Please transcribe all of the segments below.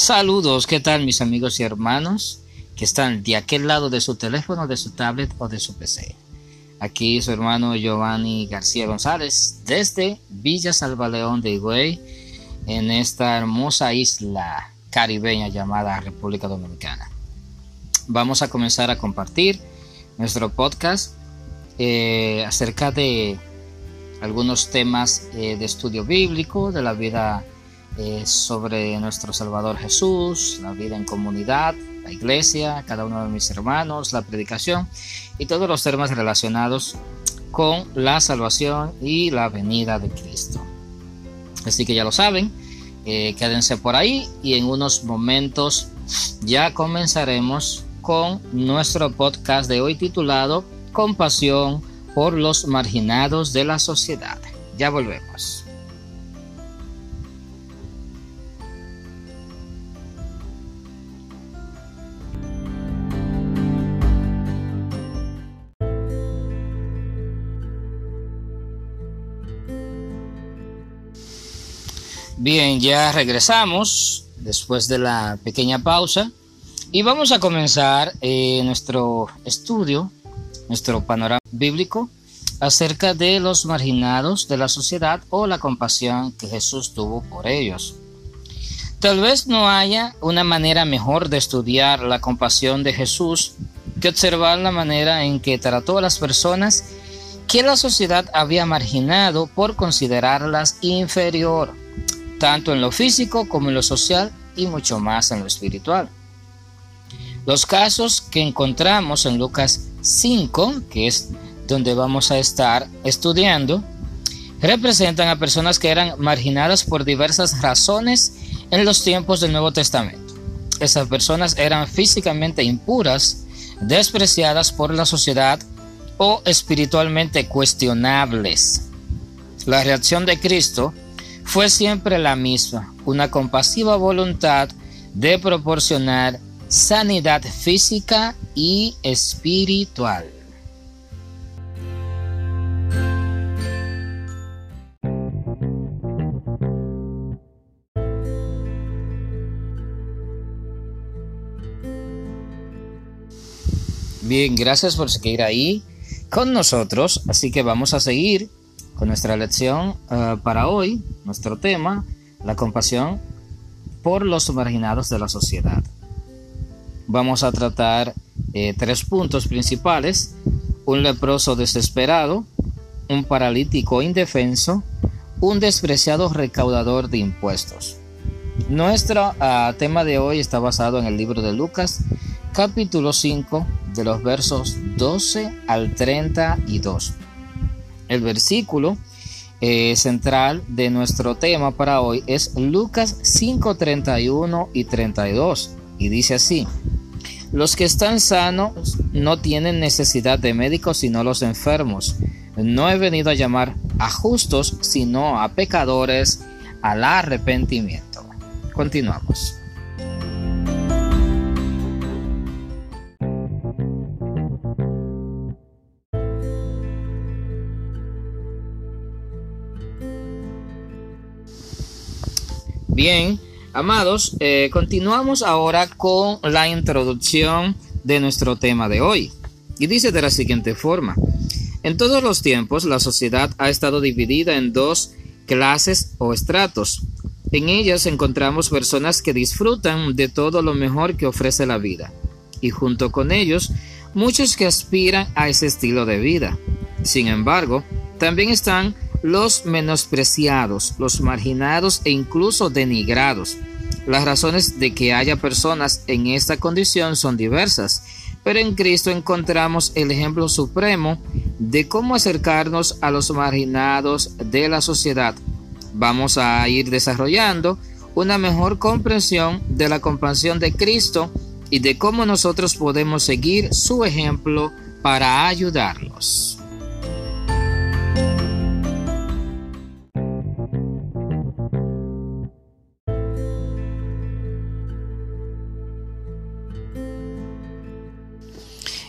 Saludos, ¿qué tal mis amigos y hermanos que están de aquel lado de su teléfono, de su tablet o de su PC? Aquí su hermano Giovanni García González desde Villa Salvaleón de Higüey en esta hermosa isla caribeña llamada República Dominicana. Vamos a comenzar a compartir nuestro podcast eh, acerca de algunos temas eh, de estudio bíblico, de la vida eh, sobre nuestro Salvador Jesús, la vida en comunidad, la iglesia, cada uno de mis hermanos, la predicación y todos los temas relacionados con la salvación y la venida de Cristo. Así que ya lo saben, eh, quédense por ahí y en unos momentos ya comenzaremos con nuestro podcast de hoy titulado Compasión por los marginados de la sociedad. Ya volvemos. Bien, ya regresamos después de la pequeña pausa y vamos a comenzar eh, nuestro estudio, nuestro panorama bíblico acerca de los marginados de la sociedad o la compasión que Jesús tuvo por ellos. Tal vez no haya una manera mejor de estudiar la compasión de Jesús que observar la manera en que trató a las personas que la sociedad había marginado por considerarlas inferior tanto en lo físico como en lo social y mucho más en lo espiritual. Los casos que encontramos en Lucas 5, que es donde vamos a estar estudiando, representan a personas que eran marginadas por diversas razones en los tiempos del Nuevo Testamento. Esas personas eran físicamente impuras, despreciadas por la sociedad o espiritualmente cuestionables. La reacción de Cristo fue siempre la misma, una compasiva voluntad de proporcionar sanidad física y espiritual. Bien, gracias por seguir ahí con nosotros, así que vamos a seguir con nuestra lección eh, para hoy, nuestro tema, la compasión por los marginados de la sociedad. Vamos a tratar eh, tres puntos principales, un leproso desesperado, un paralítico indefenso, un despreciado recaudador de impuestos. Nuestro ah, tema de hoy está basado en el libro de Lucas, capítulo 5, de los versos 12 al 32. El versículo eh, central de nuestro tema para hoy es Lucas 5, 31 y 32. Y dice así, los que están sanos no tienen necesidad de médicos sino los enfermos. No he venido a llamar a justos sino a pecadores al arrepentimiento. Continuamos. Bien, amados, eh, continuamos ahora con la introducción de nuestro tema de hoy. Y dice de la siguiente forma, en todos los tiempos la sociedad ha estado dividida en dos clases o estratos. En ellas encontramos personas que disfrutan de todo lo mejor que ofrece la vida, y junto con ellos muchos que aspiran a ese estilo de vida. Sin embargo, también están los menospreciados, los marginados e incluso denigrados. Las razones de que haya personas en esta condición son diversas, pero en Cristo encontramos el ejemplo supremo de cómo acercarnos a los marginados de la sociedad. Vamos a ir desarrollando una mejor comprensión de la compasión de Cristo y de cómo nosotros podemos seguir su ejemplo para ayudarlos.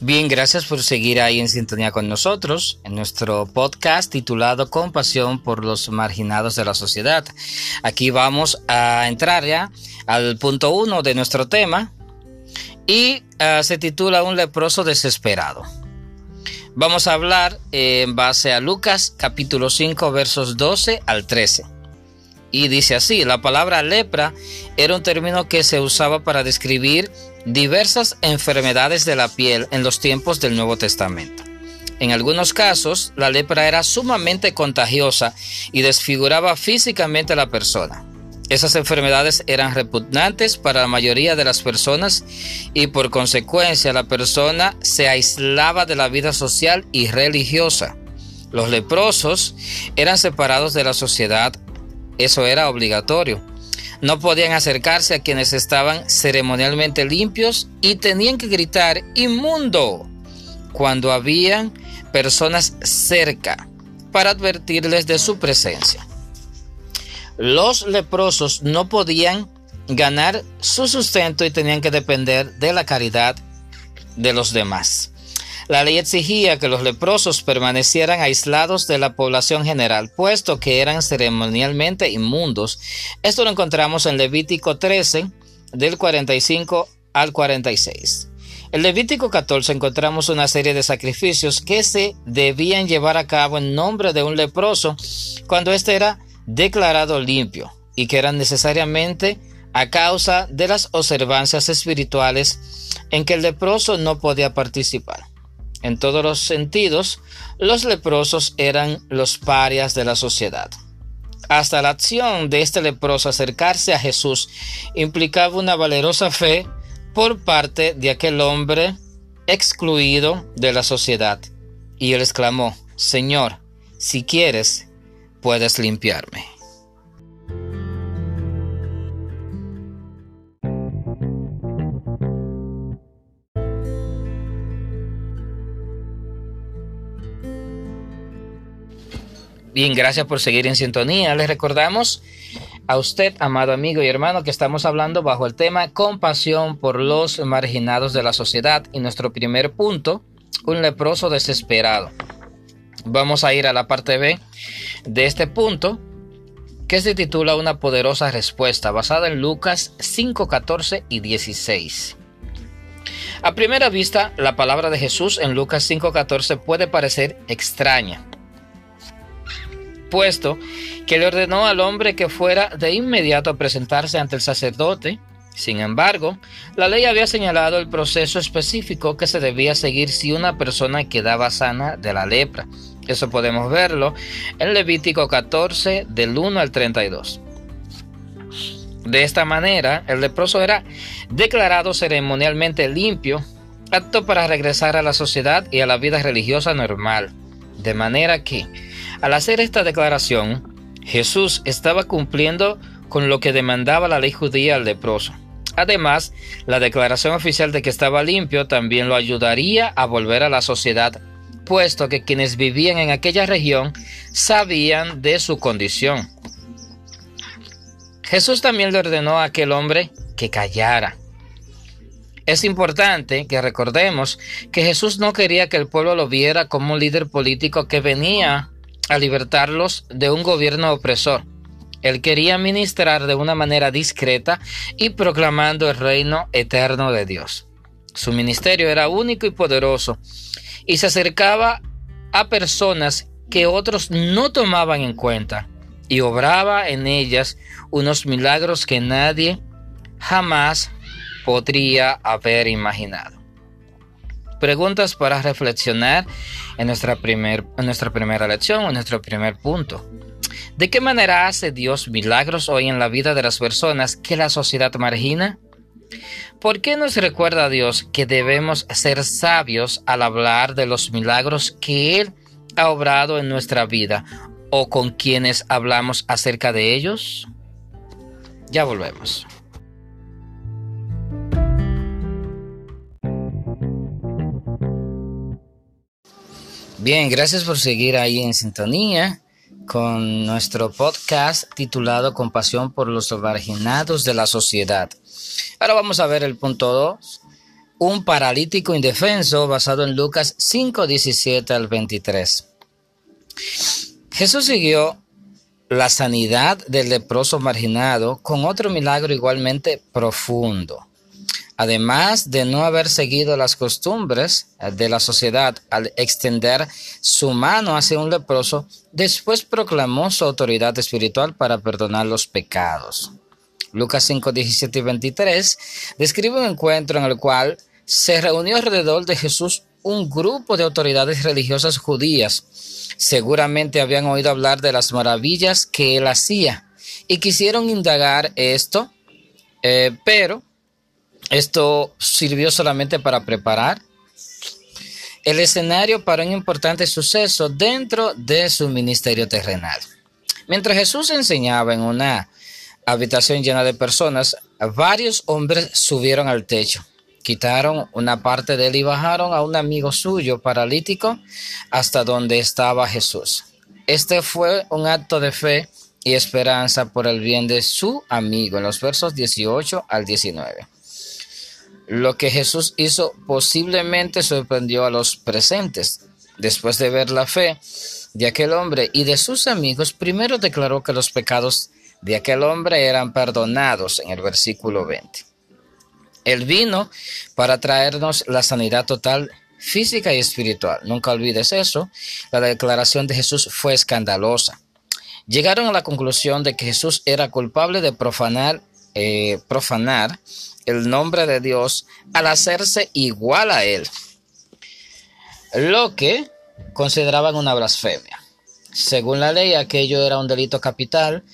Bien, gracias por seguir ahí en sintonía con nosotros en nuestro podcast titulado Compasión por los marginados de la sociedad. Aquí vamos a entrar ya al punto uno de nuestro tema y uh, se titula Un leproso desesperado. Vamos a hablar eh, en base a Lucas capítulo 5 versos 12 al 13. Y dice así, la palabra lepra era un término que se usaba para describir diversas enfermedades de la piel en los tiempos del Nuevo Testamento. En algunos casos, la lepra era sumamente contagiosa y desfiguraba físicamente a la persona. Esas enfermedades eran repugnantes para la mayoría de las personas y por consecuencia la persona se aislaba de la vida social y religiosa. Los leprosos eran separados de la sociedad, eso era obligatorio no podían acercarse a quienes estaban ceremonialmente limpios y tenían que gritar inmundo cuando habían personas cerca para advertirles de su presencia. Los leprosos no podían ganar su sustento y tenían que depender de la caridad de los demás. La ley exigía que los leprosos permanecieran aislados de la población general, puesto que eran ceremonialmente inmundos. Esto lo encontramos en Levítico 13, del 45 al 46. En Levítico 14 encontramos una serie de sacrificios que se debían llevar a cabo en nombre de un leproso cuando éste era declarado limpio y que eran necesariamente a causa de las observancias espirituales en que el leproso no podía participar. En todos los sentidos, los leprosos eran los parias de la sociedad. Hasta la acción de este leproso acercarse a Jesús implicaba una valerosa fe por parte de aquel hombre excluido de la sociedad. Y él exclamó, Señor, si quieres, puedes limpiarme. Bien, gracias por seguir en sintonía. Les recordamos a usted, amado amigo y hermano, que estamos hablando bajo el tema compasión por los marginados de la sociedad y nuestro primer punto, un leproso desesperado. Vamos a ir a la parte B de este punto que se titula Una poderosa respuesta, basada en Lucas 5, 14 y 16. A primera vista, la palabra de Jesús en Lucas 5:14 puede parecer extraña puesto que le ordenó al hombre que fuera de inmediato a presentarse ante el sacerdote. Sin embargo, la ley había señalado el proceso específico que se debía seguir si una persona quedaba sana de la lepra. Eso podemos verlo en Levítico 14 del 1 al 32. De esta manera, el leproso era declarado ceremonialmente limpio, apto para regresar a la sociedad y a la vida religiosa normal. De manera que, al hacer esta declaración, Jesús estaba cumpliendo con lo que demandaba la ley judía al leproso. Además, la declaración oficial de que estaba limpio también lo ayudaría a volver a la sociedad, puesto que quienes vivían en aquella región sabían de su condición. Jesús también le ordenó a aquel hombre que callara. Es importante que recordemos que Jesús no quería que el pueblo lo viera como un líder político que venía a libertarlos de un gobierno opresor. Él quería ministrar de una manera discreta y proclamando el reino eterno de Dios. Su ministerio era único y poderoso y se acercaba a personas que otros no tomaban en cuenta y obraba en ellas unos milagros que nadie jamás podría haber imaginado. Preguntas para reflexionar en nuestra, nuestra primera lección, en nuestro primer punto. ¿De qué manera hace Dios milagros hoy en la vida de las personas que la sociedad margina? ¿Por qué nos recuerda Dios que debemos ser sabios al hablar de los milagros que Él ha obrado en nuestra vida o con quienes hablamos acerca de ellos? Ya volvemos. Bien, gracias por seguir ahí en sintonía con nuestro podcast titulado Compasión por los marginados de la sociedad. Ahora vamos a ver el punto 2 un paralítico indefenso basado en Lucas 5, 17 al 23. Jesús siguió la sanidad del leproso marginado con otro milagro igualmente profundo. Además de no haber seguido las costumbres de la sociedad al extender su mano hacia un leproso, después proclamó su autoridad espiritual para perdonar los pecados. Lucas 5, 17 y 23 describe un encuentro en el cual se reunió alrededor de Jesús un grupo de autoridades religiosas judías. Seguramente habían oído hablar de las maravillas que él hacía y quisieron indagar esto, eh, pero esto sirvió solamente para preparar el escenario para un importante suceso dentro de su ministerio terrenal. Mientras Jesús enseñaba en una habitación llena de personas, varios hombres subieron al techo, quitaron una parte de él y bajaron a un amigo suyo paralítico hasta donde estaba Jesús. Este fue un acto de fe y esperanza por el bien de su amigo en los versos 18 al 19. Lo que Jesús hizo posiblemente sorprendió a los presentes. Después de ver la fe de aquel hombre y de sus amigos, primero declaró que los pecados de aquel hombre eran perdonados en el versículo 20. Él vino para traernos la sanidad total física y espiritual. Nunca olvides eso. La declaración de Jesús fue escandalosa. Llegaron a la conclusión de que Jesús era culpable de profanar, eh, profanar el nombre de Dios al hacerse igual a Él, lo que consideraban una blasfemia. Según la ley, aquello era un delito capital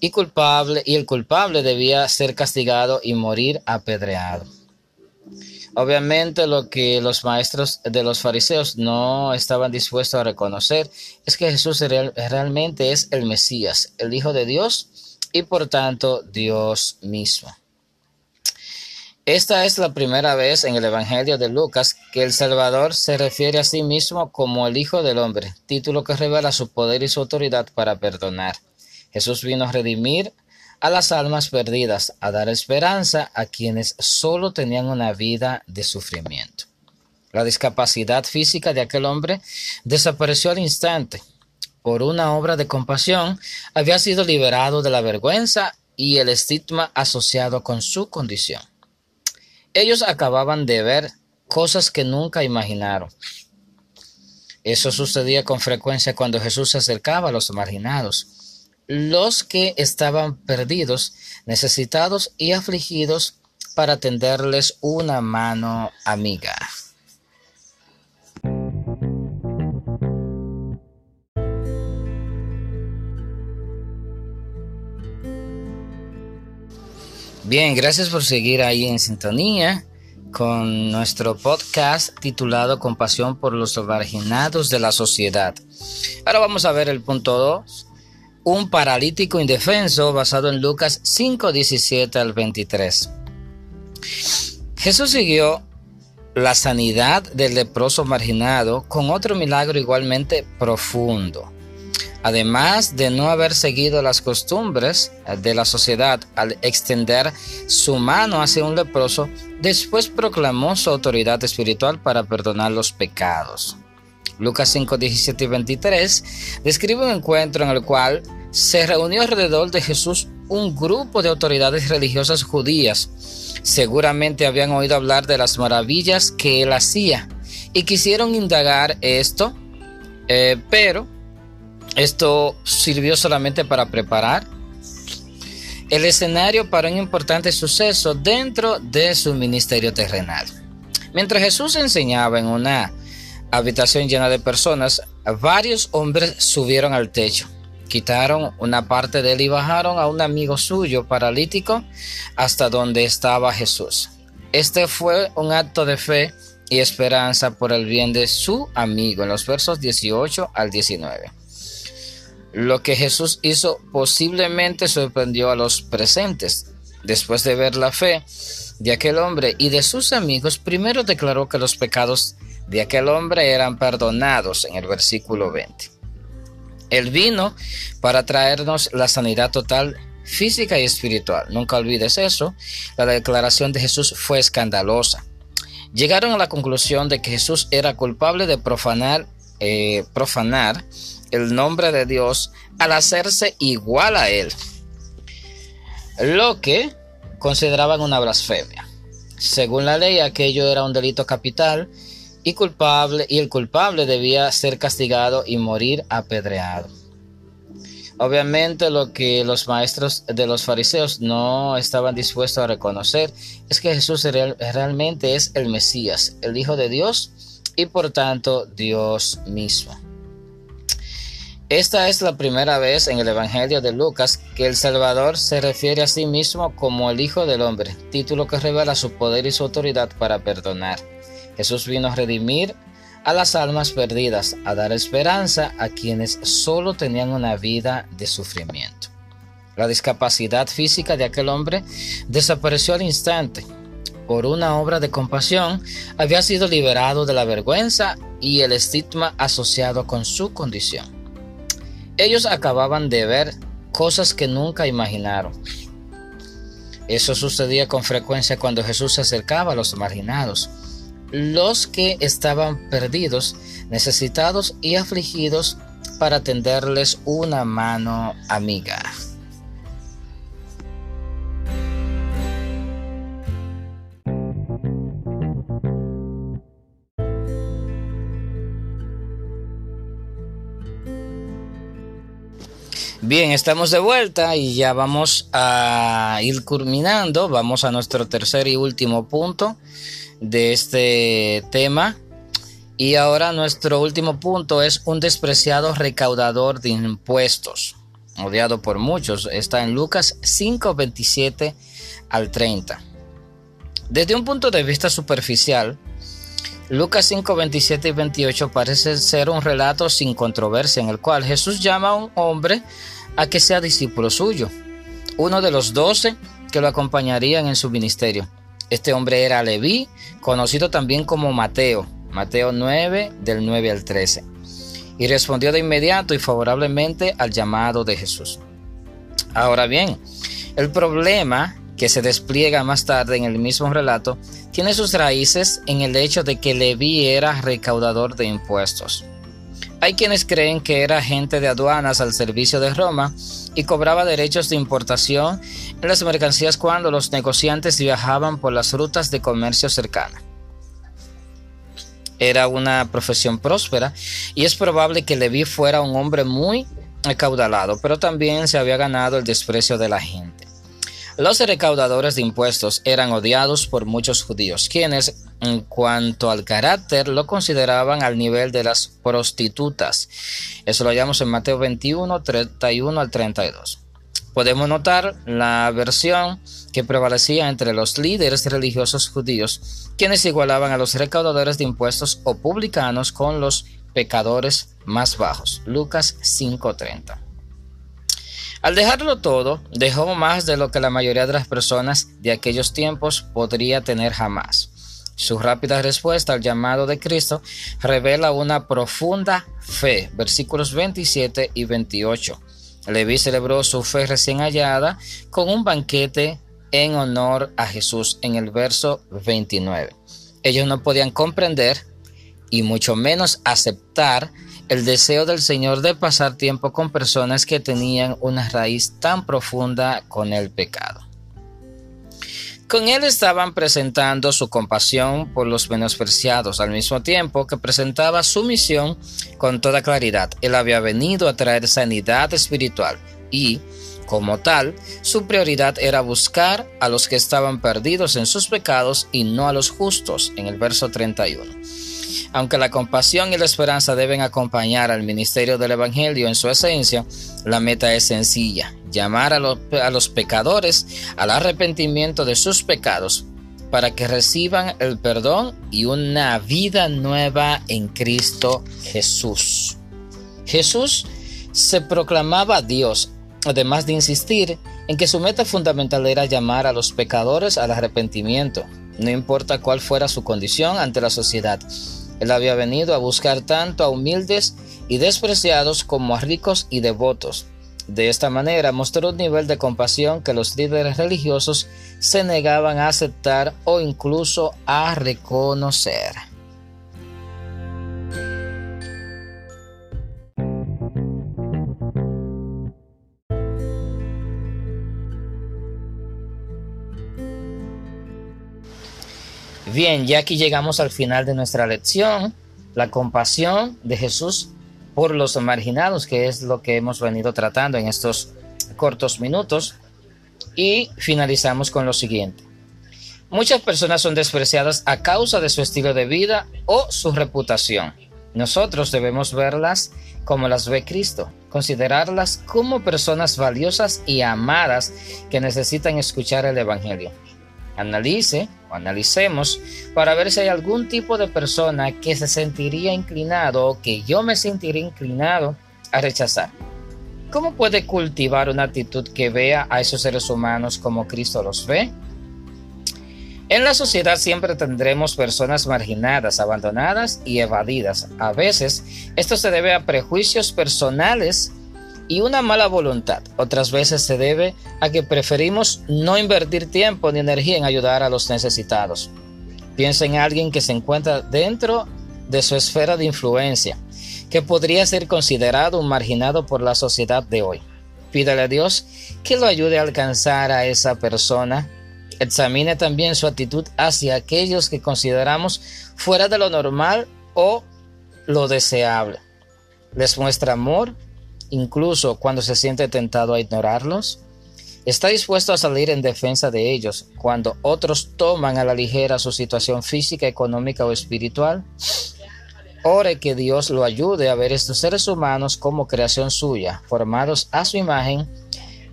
y culpable y el culpable debía ser castigado y morir apedreado. Obviamente lo que los maestros de los fariseos no estaban dispuestos a reconocer es que Jesús realmente es el Mesías, el Hijo de Dios y por tanto Dios mismo. Esta es la primera vez en el Evangelio de Lucas que el Salvador se refiere a sí mismo como el Hijo del Hombre, título que revela su poder y su autoridad para perdonar. Jesús vino a redimir a las almas perdidas, a dar esperanza a quienes solo tenían una vida de sufrimiento. La discapacidad física de aquel hombre desapareció al instante. Por una obra de compasión, había sido liberado de la vergüenza y el estigma asociado con su condición. Ellos acababan de ver cosas que nunca imaginaron. Eso sucedía con frecuencia cuando Jesús se acercaba a los marginados, los que estaban perdidos, necesitados y afligidos para tenderles una mano amiga. Bien, gracias por seguir ahí en sintonía con nuestro podcast titulado Compasión por los marginados de la sociedad. Ahora vamos a ver el punto 2. Un paralítico indefenso basado en Lucas 5, 17 al 23. Jesús siguió la sanidad del leproso marginado con otro milagro igualmente profundo. Además de no haber seguido las costumbres de la sociedad al extender su mano hacia un leproso, después proclamó su autoridad espiritual para perdonar los pecados. Lucas 5, 17 y 23 describe un encuentro en el cual se reunió alrededor de Jesús un grupo de autoridades religiosas judías. Seguramente habían oído hablar de las maravillas que él hacía y quisieron indagar esto, eh, pero esto sirvió solamente para preparar el escenario para un importante suceso dentro de su ministerio terrenal. Mientras Jesús enseñaba en una habitación llena de personas, varios hombres subieron al techo, quitaron una parte de él y bajaron a un amigo suyo paralítico hasta donde estaba Jesús. Este fue un acto de fe y esperanza por el bien de su amigo en los versos 18 al 19. Lo que Jesús hizo posiblemente sorprendió a los presentes. Después de ver la fe de aquel hombre y de sus amigos, primero declaró que los pecados de aquel hombre eran perdonados en el versículo 20. Él vino para traernos la sanidad total física y espiritual. Nunca olvides eso. La declaración de Jesús fue escandalosa. llegaron a la conclusión de que Jesús era culpable de profanar, eh, profanar el nombre de Dios al hacerse igual a él, lo que consideraban una blasfemia. Según la ley, aquello era un delito capital y culpable y el culpable debía ser castigado y morir apedreado. Obviamente lo que los maestros de los fariseos no estaban dispuestos a reconocer es que Jesús realmente es el Mesías, el Hijo de Dios y por tanto Dios mismo. Esta es la primera vez en el Evangelio de Lucas que el Salvador se refiere a sí mismo como el Hijo del Hombre, título que revela su poder y su autoridad para perdonar. Jesús vino a redimir a las almas perdidas, a dar esperanza a quienes solo tenían una vida de sufrimiento. La discapacidad física de aquel hombre desapareció al instante. Por una obra de compasión, había sido liberado de la vergüenza y el estigma asociado con su condición. Ellos acababan de ver cosas que nunca imaginaron. Eso sucedía con frecuencia cuando Jesús se acercaba a los marginados los que estaban perdidos, necesitados y afligidos para tenderles una mano amiga. Bien, estamos de vuelta y ya vamos a ir culminando. Vamos a nuestro tercer y último punto de este tema. Y ahora nuestro último punto es un despreciado recaudador de impuestos, odiado por muchos. Está en Lucas 5, 27 al 30. Desde un punto de vista superficial, Lucas 5, 27 y 28 parece ser un relato sin controversia en el cual Jesús llama a un hombre a que sea discípulo suyo, uno de los doce que lo acompañarían en su ministerio. Este hombre era Leví, conocido también como Mateo, Mateo 9 del 9 al 13, y respondió de inmediato y favorablemente al llamado de Jesús. Ahora bien, el problema que se despliega más tarde en el mismo relato tiene sus raíces en el hecho de que Leví era recaudador de impuestos. Hay quienes creen que era agente de aduanas al servicio de Roma y cobraba derechos de importación en las mercancías cuando los negociantes viajaban por las rutas de comercio cercana. Era una profesión próspera y es probable que Leví fuera un hombre muy acaudalado, pero también se había ganado el desprecio de la gente. Los recaudadores de impuestos eran odiados por muchos judíos, quienes, en cuanto al carácter, lo consideraban al nivel de las prostitutas. Eso lo hallamos en Mateo 21, 31 al 32. Podemos notar la versión que prevalecía entre los líderes religiosos judíos, quienes igualaban a los recaudadores de impuestos o publicanos con los pecadores más bajos. Lucas 5:30. Al dejarlo todo, dejó más de lo que la mayoría de las personas de aquellos tiempos podría tener jamás. Su rápida respuesta al llamado de Cristo revela una profunda fe. Versículos 27 y 28. Leví celebró su fe recién hallada con un banquete en honor a Jesús en el verso 29. Ellos no podían comprender y mucho menos aceptar el deseo del Señor de pasar tiempo con personas que tenían una raíz tan profunda con el pecado. Con él estaban presentando su compasión por los menospreciados, al mismo tiempo que presentaba su misión con toda claridad. Él había venido a traer sanidad espiritual y, como tal, su prioridad era buscar a los que estaban perdidos en sus pecados y no a los justos, en el verso 31. Aunque la compasión y la esperanza deben acompañar al ministerio del Evangelio en su esencia, la meta es sencilla, llamar a los, pecadores al arrepentimiento de sus pecados para que reciban el perdón y una vida nueva en Cristo Jesús. Jesús se proclamaba Dios, además de insistir en que su meta fundamental era llamar a los pecadores al arrepentimiento, no importa cuál fuera su condición ante la sociedad. Él había venido a buscar tanto a humildes y despreciados como a ricos y devotos. De esta manera mostró un nivel de compasión que los líderes religiosos se negaban a aceptar o incluso a reconocer. Bien, ya aquí llegamos al final de nuestra lección, la compasión de Jesús por los marginados, que es lo que hemos venido tratando en estos cortos minutos. Y finalizamos con lo siguiente. Muchas personas son despreciadas a causa de su estilo de vida o su reputación. Nosotros debemos verlas como las ve Cristo, considerarlas como personas valiosas y amadas que necesitan escuchar el Evangelio analice o analicemos para ver si hay algún tipo de persona que se sentiría inclinado o que yo me sentiría inclinado a rechazar. ¿Cómo puede cultivar una actitud que vea a esos seres humanos como Cristo los ve? En la sociedad siempre tendremos personas marginadas, abandonadas y evadidas. A veces esto se debe a prejuicios personales y una mala voluntad. Otras veces se debe a que preferimos no invertir tiempo ni energía en ayudar a los necesitados. Piensa en alguien que se encuentra dentro de su esfera de influencia, que podría ser considerado un marginado por la sociedad de hoy. Pídale a Dios que lo ayude a alcanzar a esa persona. Examine también su actitud hacia aquellos que consideramos fuera de lo normal o lo deseable. Les muestra amor incluso cuando se siente tentado a ignorarlos? ¿Está dispuesto a salir en defensa de ellos cuando otros toman a la ligera su situación física, económica o espiritual? Ore que Dios lo ayude a ver estos seres humanos como creación suya, formados a su imagen,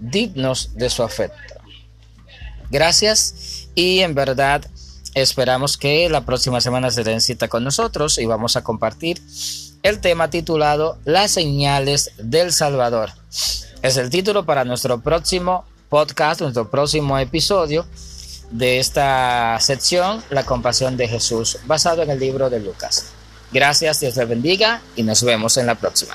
dignos de su afecto. Gracias y en verdad esperamos que la próxima semana se den cita con nosotros y vamos a compartir el tema titulado Las señales del Salvador. Es el título para nuestro próximo podcast, nuestro próximo episodio de esta sección, La compasión de Jesús, basado en el libro de Lucas. Gracias, Dios les bendiga y nos vemos en la próxima.